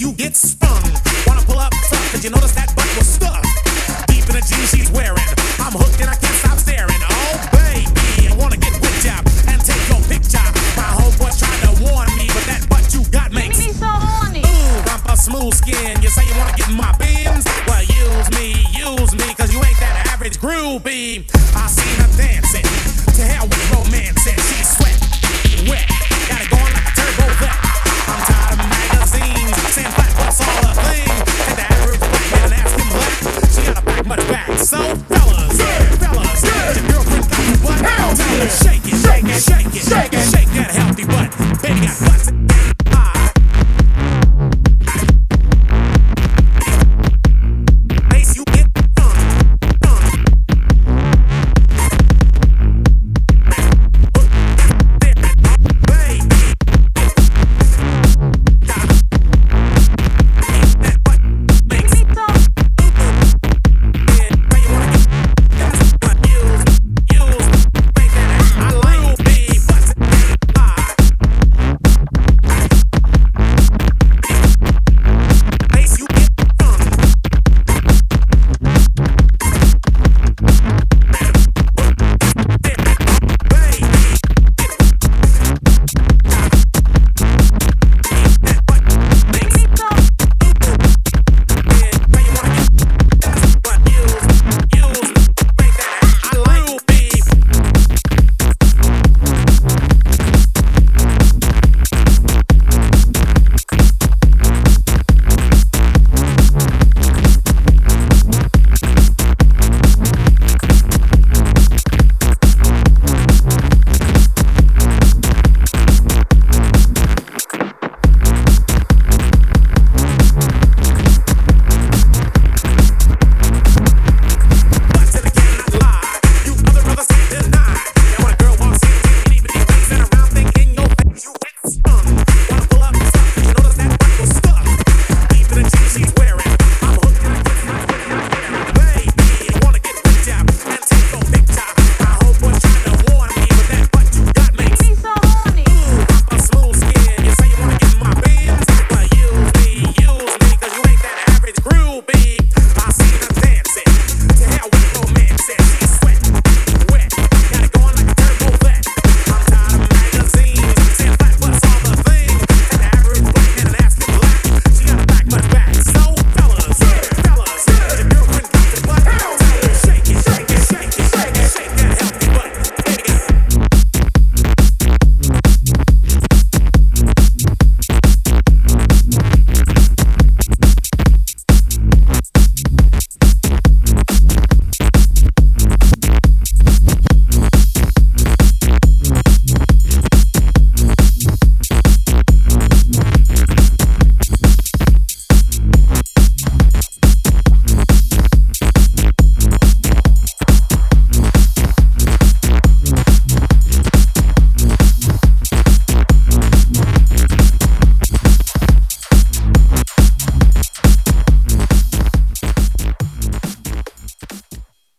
you get sprung. Wanna pull up front, cause you notice that butt was stuck. Deep in the jeans she's wearing. I'm hooked and I can't